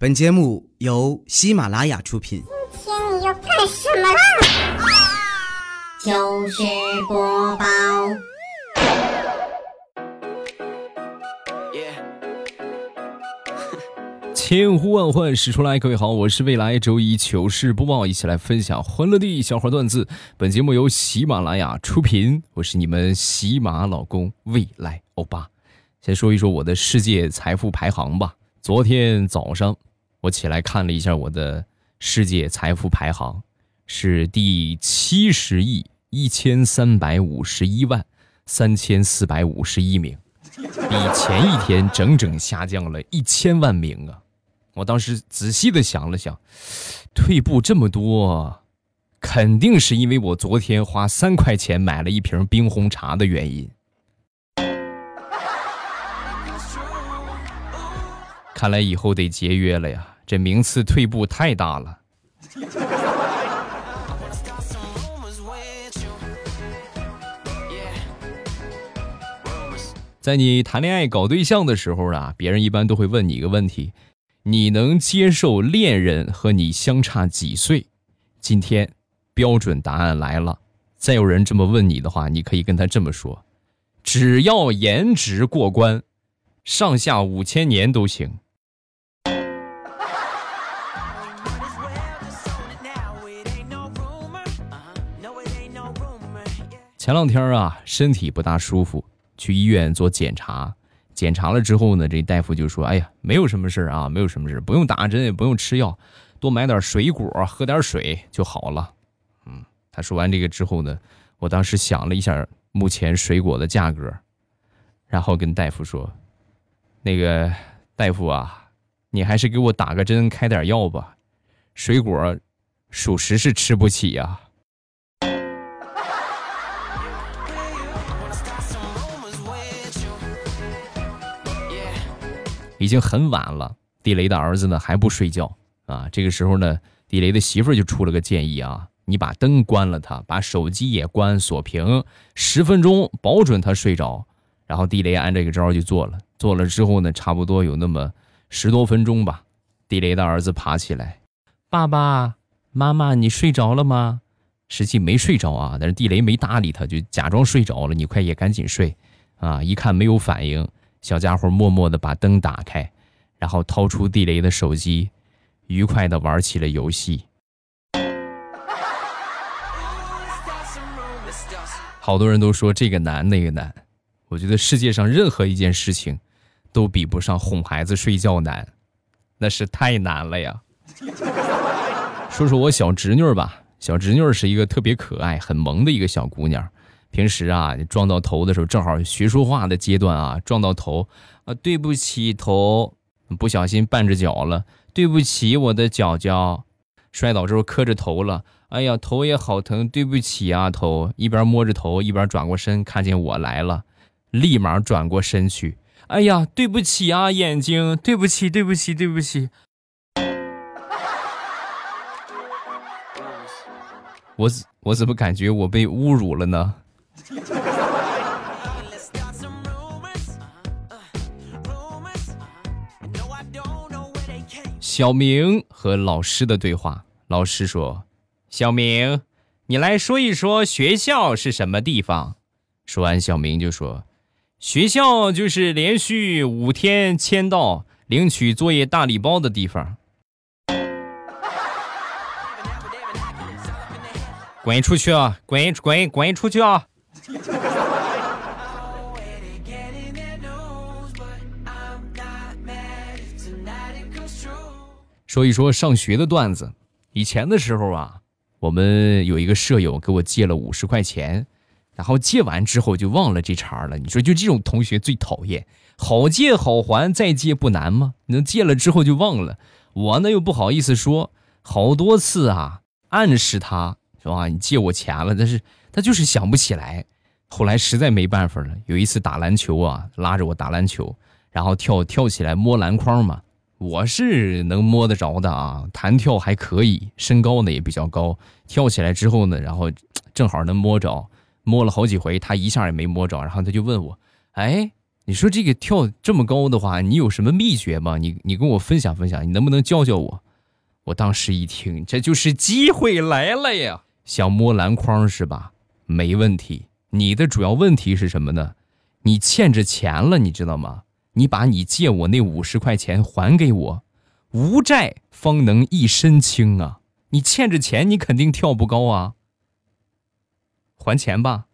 本节目由喜马拉雅出品。今天你要干什么啦？糗事播报。千呼万唤始出来，各位好，我是未来周一糗事播报，一起来分享欢乐地小花段子。本节目由喜马拉雅出品，我是你们喜马老公未来欧巴。先说一说我的世界财富排行吧。昨天早上我起来看了一下我的世界财富排行，是第七十亿一千三百五十一万三千四百五十一名，比前一天整整下降了一千万名啊！我当时仔细的想了想，退步这么多，肯定是因为我昨天花三块钱买了一瓶冰红茶的原因。看来以后得节约了呀，这名次退步太大了。在你谈恋爱搞对象的时候啊，别人一般都会问你一个问题：你能接受恋人和你相差几岁？今天标准答案来了。再有人这么问你的话，你可以跟他这么说：只要颜值过关，上下五千年都行。前两天啊，身体不大舒服，去医院做检查。检查了之后呢，这大夫就说：“哎呀，没有什么事啊，没有什么事，不用打针，也不用吃药，多买点水果，喝点水就好了。”嗯，他说完这个之后呢，我当时想了一下目前水果的价格，然后跟大夫说：“那个大夫啊，你还是给我打个针，开点药吧，水果属实是吃不起呀。”已经很晚了，地雷的儿子呢还不睡觉啊。这个时候呢，地雷的媳妇就出了个建议啊：你把灯关了，他把手机也关锁屏，十分钟保准他睡着。然后地雷按这个招就做了，做了之后呢，差不多有那么十多分钟吧。地雷的儿子爬起来，爸爸妈妈，你睡着了吗？实际没睡着啊，但是地雷没搭理他，就假装睡着了。你快也赶紧睡啊！一看没有反应。小家伙默默的把灯打开，然后掏出地雷的手机，愉快的玩起了游戏。好多人都说这个难那个难，我觉得世界上任何一件事情，都比不上哄孩子睡觉难，那是太难了呀。说说我小侄女吧，小侄女是一个特别可爱、很萌的一个小姑娘。平时啊，撞到头的时候，正好学说话的阶段啊，撞到头，啊，对不起头，不小心绊着脚了，对不起我的脚脚，摔倒之后磕着头了，哎呀，头也好疼，对不起啊头，一边摸着头一边转过身，看见我来了，立马转过身去，哎呀，对不起啊眼睛，对不起，对不起，对不起，我我怎么感觉我被侮辱了呢？小明和老师的对话。老师说：“小明，你来说一说学校是什么地方。”说完，小明就说：“学校就是连续五天签到、领取作业大礼包的地方。”滚出去啊！滚滚滚出去啊！说一说上学的段子。以前的时候啊，我们有一个舍友给我借了五十块钱，然后借完之后就忘了这茬了。你说就这种同学最讨厌，好借好还，再借不难吗？能借了之后就忘了，我呢又不好意思说，好多次啊暗示他，是吧？你借我钱了，但是他就是想不起来。后来实在没办法了，有一次打篮球啊，拉着我打篮球，然后跳跳起来摸篮筐嘛。我是能摸得着的啊，弹跳还可以，身高呢也比较高。跳起来之后呢，然后正好能摸着，摸了好几回，他一下也没摸着。然后他就问我：“哎，你说这个跳这么高的话，你有什么秘诀吗？你你跟我分享分享，你能不能教教我？我当时一听，这就是机会来了呀！想摸篮筐是吧？没问题。你的主要问题是什么呢？你欠着钱了，你知道吗？你把你借我那五十块钱还给我，无债方能一身轻啊！你欠着钱，你肯定跳不高啊。还钱吧。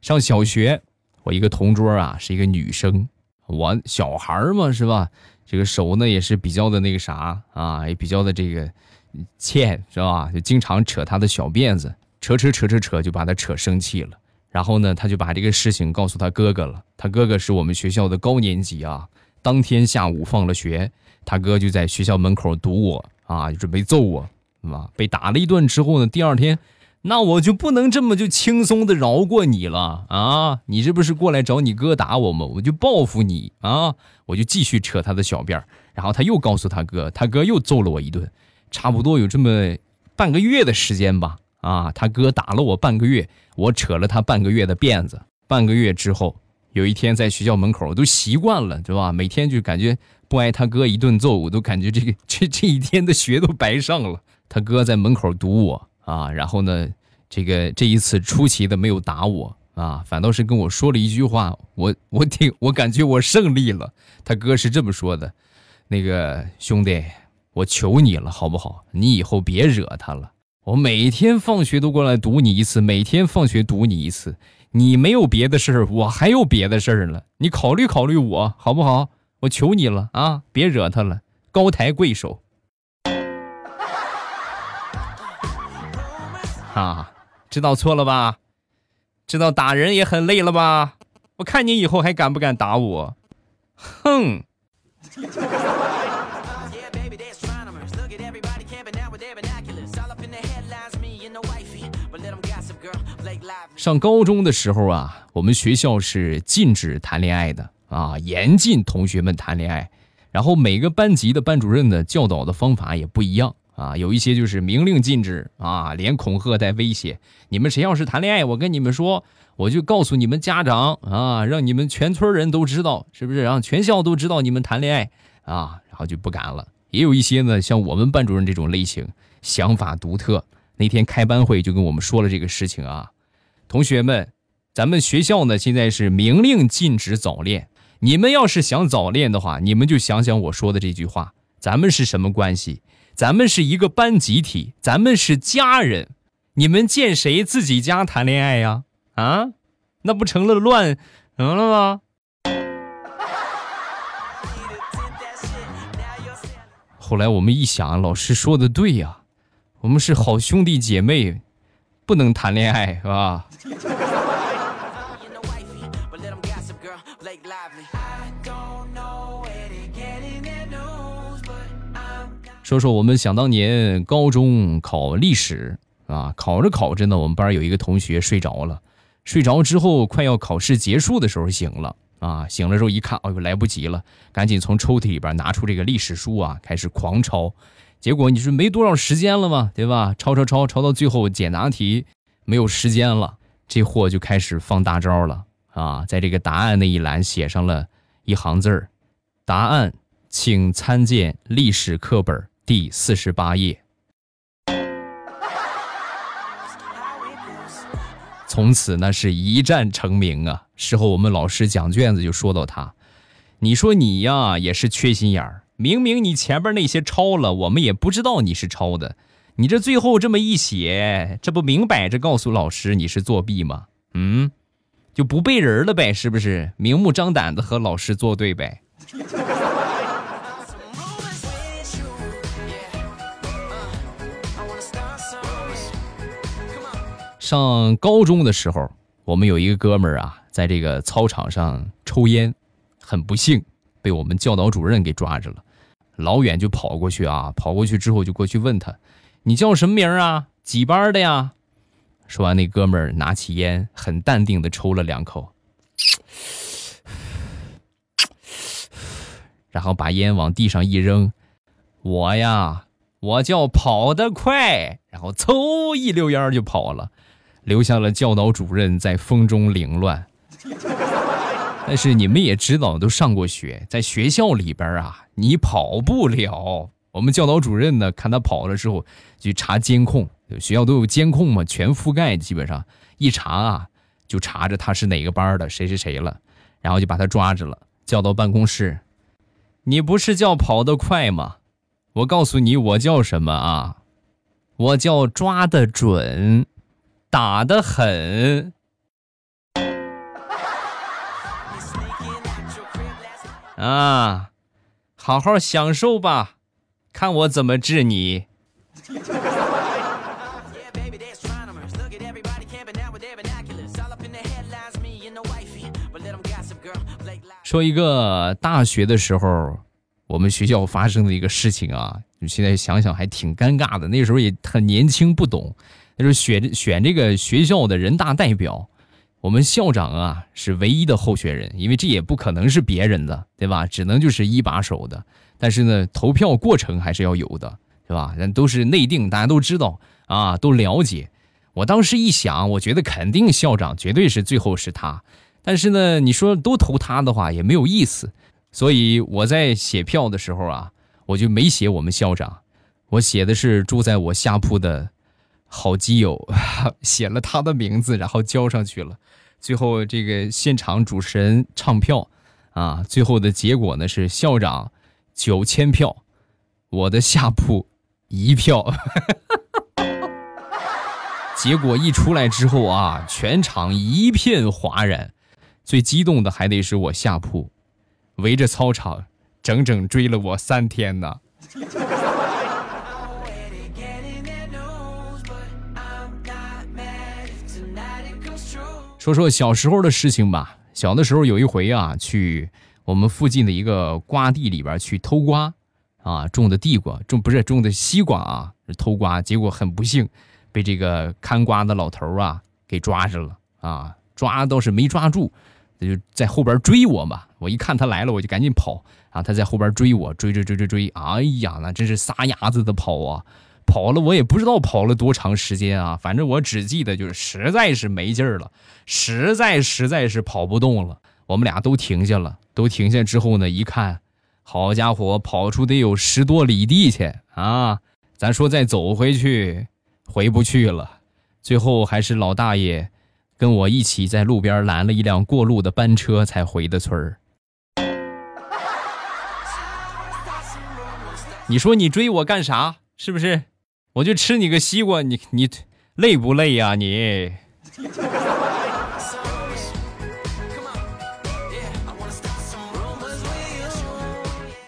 上小学，我一个同桌啊是一个女生，我小孩嘛是吧？这个手呢也是比较的那个啥啊，也比较的这个欠是吧？就经常扯他的小辫子，扯扯扯扯扯，就把他扯生气了。然后呢，他就把这个事情告诉他哥哥了。他哥哥是我们学校的高年级啊。当天下午放了学，他哥就在学校门口堵我啊，就准备揍我，啊，被打了一顿之后呢，第二天。那我就不能这么就轻松的饶过你了啊！你这不是过来找你哥打我吗？我就报复你啊！我就继续扯他的小辫然后他又告诉他哥，他哥又揍了我一顿，差不多有这么半个月的时间吧。啊，他哥打了我半个月，我扯了他半个月的辫子。半个月之后，有一天在学校门口，我都习惯了，对吧？每天就感觉不挨他哥一顿揍，我都感觉这个 这这一天的学都白上了。他哥在门口堵我。啊，然后呢，这个这一次出奇的没有打我啊，反倒是跟我说了一句话，我我挺我感觉我胜利了。他哥是这么说的，那个兄弟，我求你了，好不好？你以后别惹他了。我每天放学都过来堵你一次，每天放学堵你一次。你没有别的事儿，我还有别的事儿了。你考虑考虑我好不好？我求你了啊，别惹他了，高抬贵手。啊，知道错了吧？知道打人也很累了吧？我看你以后还敢不敢打我？哼！上高中的时候啊，我们学校是禁止谈恋爱的啊，严禁同学们谈恋爱。然后每个班级的班主任呢，教导的方法也不一样。啊，有一些就是明令禁止啊，连恐吓带威胁。你们谁要是谈恋爱，我跟你们说，我就告诉你们家长啊，让你们全村人都知道，是不是？让全校都知道你们谈恋爱啊，然后就不敢了。也有一些呢，像我们班主任这种类型，想法独特。那天开班会就跟我们说了这个事情啊，同学们，咱们学校呢现在是明令禁止早恋。你们要是想早恋的话，你们就想想我说的这句话，咱们是什么关系？咱们是一个班集体，咱们是家人，你们见谁自己家谈恋爱呀？啊，那不成了乱，成了吗？后来我们一想，老师说的对呀，我们是好兄弟姐妹，不能谈恋爱，是吧？说说我们想当年高中考历史啊，考着考着呢，我们班有一个同学睡着了，睡着之后快要考试结束的时候醒了啊，醒了之后一看，哎呦来不及了，赶紧从抽屉里边拿出这个历史书啊，开始狂抄，结果你是没多少时间了嘛，对吧？抄抄抄抄到最后简答题没有时间了，这货就开始放大招了啊，在这个答案那一栏写上了一行字儿，答案请参见历史课本。第四十八页，从此那是一战成名啊！事后我们老师讲卷子就说到他，你说你呀也是缺心眼儿，明明你前边那些抄了，我们也不知道你是抄的，你这最后这么一写，这不明摆着告诉老师你是作弊吗？嗯，就不背人了呗，是不是？明目张胆的和老师作对呗？上高中的时候，我们有一个哥们儿啊，在这个操场上抽烟，很不幸被我们教导主任给抓着了。老远就跑过去啊，跑过去之后就过去问他：“你叫什么名啊？几班的呀？”说完，那哥们儿拿起烟，很淡定的抽了两口，然后把烟往地上一扔：“我呀，我叫跑得快，然后嗖一溜烟就跑了，留下了教导主任在风中凌乱。但是你们也知道，都上过学，在学校里边啊，你跑不了。我们教导主任呢，看他跑了之后，就查监控，学校都有监控嘛，全覆盖，基本上一查啊，就查着他是哪个班的，谁谁谁了，然后就把他抓着了，叫到办公室。你不是叫跑得快吗？我告诉你，我叫什么啊？我叫抓得准，打得狠。啊，好好享受吧，看我怎么治你。说一个大学的时候，我们学校发生的一个事情啊，你现在想想还挺尴尬的。那时候也很年轻不懂，那时候选选这个学校的人大代表。我们校长啊是唯一的候选人，因为这也不可能是别人的，对吧？只能就是一把手的。但是呢，投票过程还是要有的，是吧？人都是内定，大家都知道啊，都了解。我当时一想，我觉得肯定校长绝对是最后是他。但是呢，你说都投他的话也没有意思，所以我在写票的时候啊，我就没写我们校长，我写的是住在我下铺的。好基友 写了他的名字，然后交上去了。最后这个现场主持人唱票，啊，最后的结果呢是校长九千票，我的下铺一票。结果一出来之后啊，全场一片哗然。最激动的还得是我下铺，围着操场整整追了我三天呢。说说小时候的事情吧。小的时候有一回啊，去我们附近的一个瓜地里边去偷瓜，啊，种的地瓜，种不是种的西瓜啊，偷瓜，结果很不幸，被这个看瓜的老头啊给抓着了啊，抓倒是没抓住，他就在后边追我嘛。我一看他来了，我就赶紧跑啊，他在后边追我，追追追追追，哎呀，那真是撒丫子的跑啊。跑了，我也不知道跑了多长时间啊，反正我只记得就是实在是没劲儿了，实在实在是跑不动了。我们俩都停下了，都停下之后呢，一看，好家伙，跑出得有十多里地去啊！咱说再走回去，回不去了。最后还是老大爷跟我一起在路边拦了一辆过路的班车，才回的村儿。你说你追我干啥？是不是？我就吃你个西瓜，你你累不累呀？你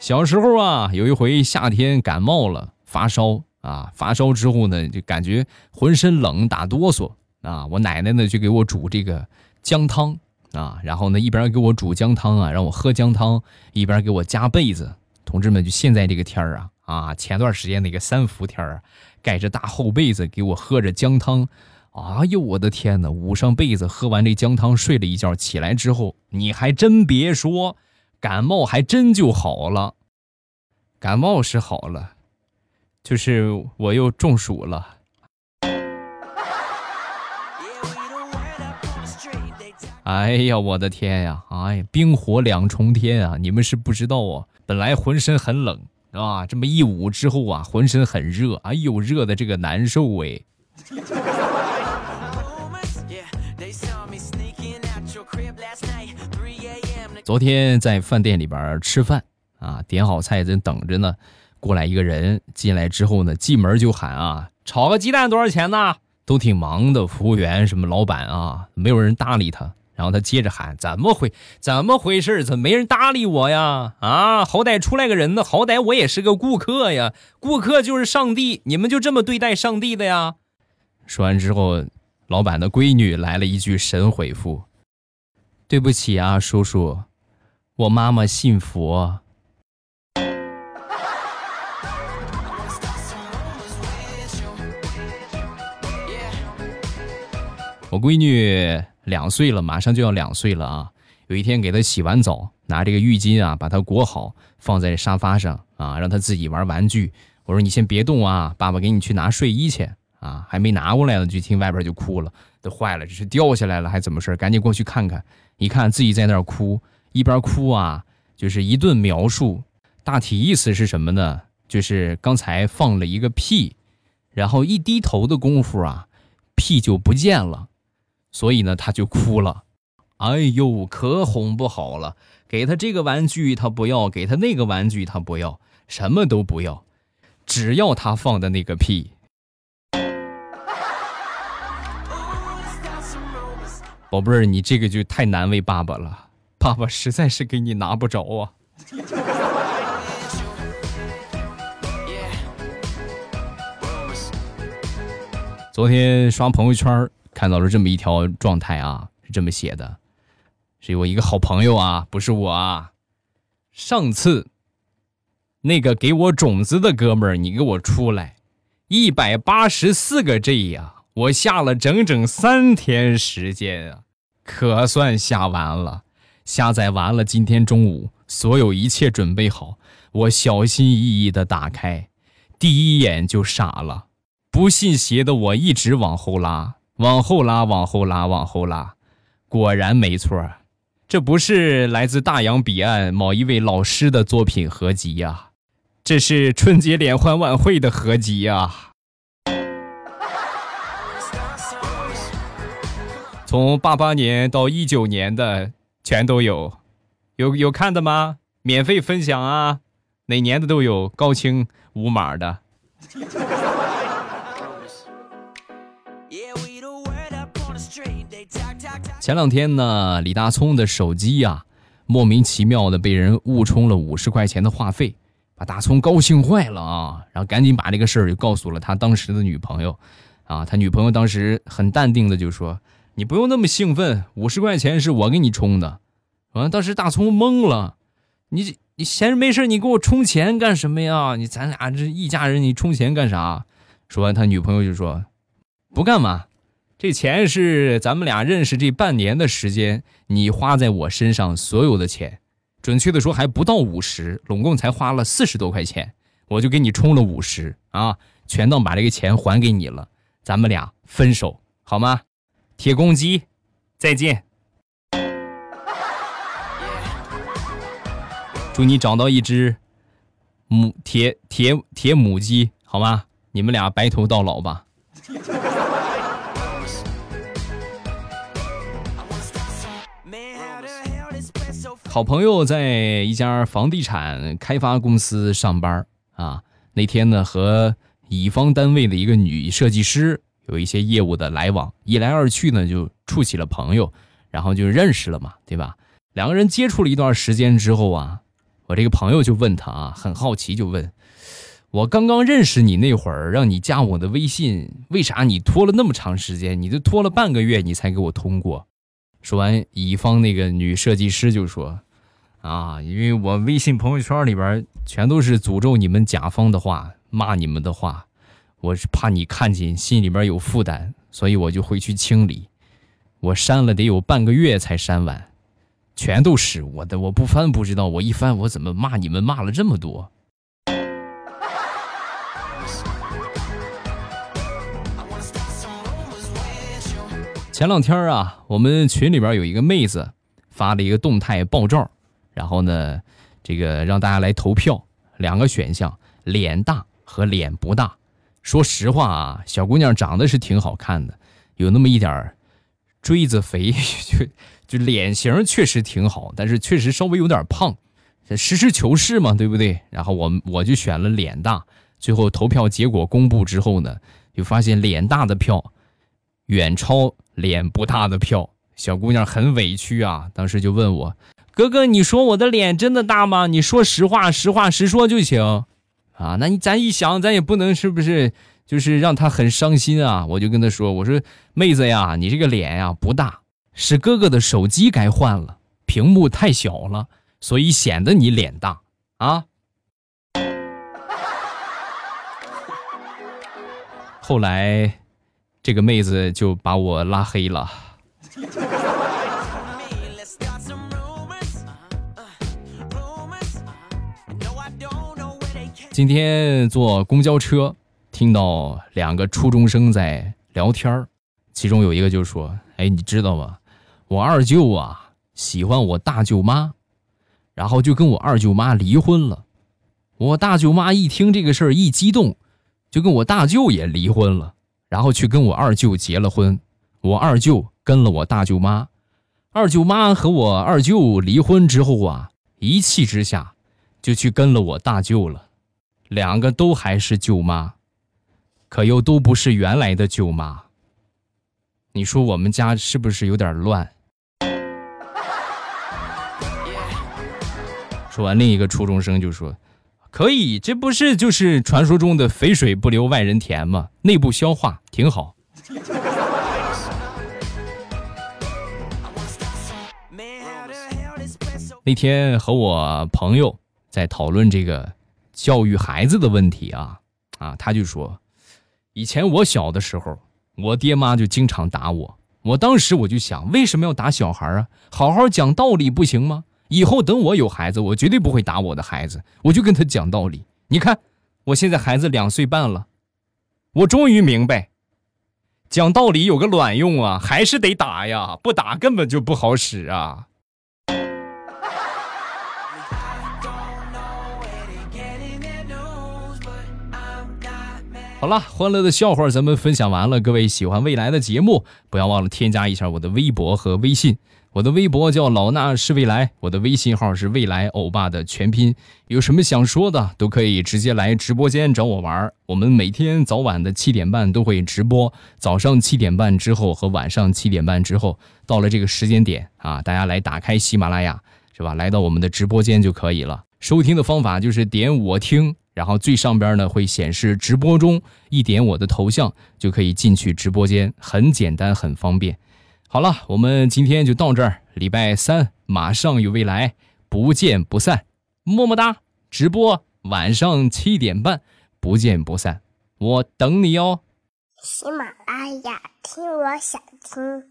小时候啊，有一回夏天感冒了，发烧啊，发烧之后呢，就感觉浑身冷，打哆嗦啊。我奶奶呢就给我煮这个姜汤啊，然后呢一边给我煮姜汤啊，让我喝姜汤，一边给我加被子。同志们，就现在这个天儿啊啊，前段时间那个三伏天儿。盖着大厚被子给我喝着姜汤，哎呦我的天哪！捂上被子喝完这姜汤睡了一觉，起来之后你还真别说，感冒还真就好了。感冒是好了，就是我又中暑了。哎呀我的天呀！哎呀，冰火两重天啊！你们是不知道啊，本来浑身很冷。啊，这么一捂之后啊，浑身很热，哎呦，热的这个难受哎。昨天在饭店里边吃饭啊，点好菜正等着呢，过来一个人进来之后呢，进门就喊啊，炒个鸡蛋多少钱呢？都挺忙的，服务员什么老板啊，没有人搭理他。然后他接着喊：“怎么回？怎么回事？怎么没人搭理我呀？啊，好歹出来个人呢，好歹我也是个顾客呀。顾客就是上帝，你们就这么对待上帝的呀？”说完之后，老板的闺女来了一句神回复：“对不起啊，叔叔，我妈妈信佛。”我闺女。两岁了，马上就要两岁了啊！有一天给他洗完澡，拿这个浴巾啊，把他裹好，放在沙发上啊，让他自己玩玩具。我说你先别动啊，爸爸给你去拿睡衣去啊，还没拿过来呢，就听外边就哭了，都坏了，这是掉下来了还怎么事赶紧过去看看，一看自己在那儿哭，一边哭啊，就是一顿描述，大体意思是什么呢？就是刚才放了一个屁，然后一低头的功夫啊，屁就不见了，所以呢他就哭了，哎呦，可哄不好了，给他这个玩具他不要，给他那个玩具他不要，什么都不要。只要他放的那个屁，宝贝儿，你这个就太难为爸爸了，爸爸实在是给你拿不着啊。昨天刷朋友圈看到了这么一条状态啊，是这么写的，是我一个好朋友啊，不是我啊，上次。那个给我种子的哥们儿，你给我出来！一百八十四个 G 呀，我下了整整三天时间啊，可算下完了。下载完了，今天中午所有一切准备好，我小心翼翼的打开，第一眼就傻了。不信邪的我一直往后拉，往后拉，往后拉，往后拉，果然没错，这不是来自大洋彼岸某一位老师的作品合集呀。这是春节联欢晚会的合集啊！从八八年到一九年的全都有，有有看的吗？免费分享啊！哪年的都有，高清无码的。前两天呢，李大聪的手机呀，莫名其妙的被人误充了五十块钱的话费。把大葱高兴坏了啊，然后赶紧把这个事儿就告诉了他当时的女朋友，啊，他女朋友当时很淡定的就说：“你不用那么兴奋，五十块钱是我给你充的。”完，当时大葱懵了，你你闲着没事你给我充钱干什么呀？你咱俩这一家人，你充钱干啥？说完，他女朋友就说：“不干嘛，这钱是咱们俩认识这半年的时间，你花在我身上所有的钱。”准确的说，还不到五十，拢共才花了四十多块钱，我就给你充了五十啊，全当把这个钱还给你了，咱们俩分手好吗？铁公鸡，再见。祝你找到一只母铁铁铁母鸡，好吗？你们俩白头到老吧。好朋友在一家房地产开发公司上班啊，那天呢和乙方单位的一个女设计师有一些业务的来往，一来二去呢就处起了朋友，然后就认识了嘛，对吧？两个人接触了一段时间之后啊，我这个朋友就问他啊，很好奇就问，我刚刚认识你那会儿让你加我的微信，为啥你拖了那么长时间？你都拖了半个月你才给我通过？说完，乙方那个女设计师就说：“啊，因为我微信朋友圈里边全都是诅咒你们甲方的话，骂你们的话，我是怕你看见心里边有负担，所以我就回去清理。我删了得有半个月才删完，全都是我的，我不翻不知道，我一翻我怎么骂你们骂了这么多。”前两天啊，我们群里边有一个妹子发了一个动态爆照，然后呢，这个让大家来投票，两个选项，脸大和脸不大。说实话啊，小姑娘长得是挺好看的，有那么一点锥子肥，就 就脸型确实挺好，但是确实稍微有点胖。实事求是嘛，对不对？然后我我就选了脸大。最后投票结果公布之后呢，就发现脸大的票远超。脸不大的票，小姑娘很委屈啊！当时就问我：“哥哥，你说我的脸真的大吗？你说实话，实话实说就行啊！那你咱一想，咱也不能是不是就是让她很伤心啊？”我就跟她说：“我说妹子呀，你这个脸呀不大，是哥哥的手机该换了，屏幕太小了，所以显得你脸大啊。”后来。这个妹子就把我拉黑了。今天坐公交车，听到两个初中生在聊天儿，其中有一个就说：“哎，你知道吗？我二舅啊喜欢我大舅妈，然后就跟我二舅妈离婚了。我大舅妈一听这个事儿一激动，就跟我大舅也离婚了，然后去跟我二舅结了婚。我二舅跟了我大舅妈，二舅妈和我二舅离婚之后啊，一气之下就去跟了我大舅了。”两个都还是舅妈，可又都不是原来的舅妈。你说我们家是不是有点乱？说完，另一个初中生就说：“可以，这不是就是传说中的肥水不流外人田吗？内部消化挺好。”那天和我朋友在讨论这个。教育孩子的问题啊，啊，他就说，以前我小的时候，我爹妈就经常打我。我当时我就想，为什么要打小孩啊？好好讲道理不行吗？以后等我有孩子，我绝对不会打我的孩子，我就跟他讲道理。你看，我现在孩子两岁半了，我终于明白，讲道理有个卵用啊，还是得打呀，不打根本就不好使啊。好了，欢乐的笑话咱们分享完了。各位喜欢未来的节目，不要忘了添加一下我的微博和微信。我的微博叫老衲是未来，我的微信号是未来欧巴的全拼。有什么想说的，都可以直接来直播间找我玩。我们每天早晚的七点半都会直播，早上七点半之后和晚上七点半之后，到了这个时间点啊，大家来打开喜马拉雅，是吧？来到我们的直播间就可以了。收听的方法就是点我听。然后最上边呢会显示直播中，一点我的头像就可以进去直播间，很简单很方便。好了，我们今天就到这儿，礼拜三马上有未来，不见不散，么么哒！直播晚上七点半，不见不散，我等你哦。喜马拉雅听，我想听。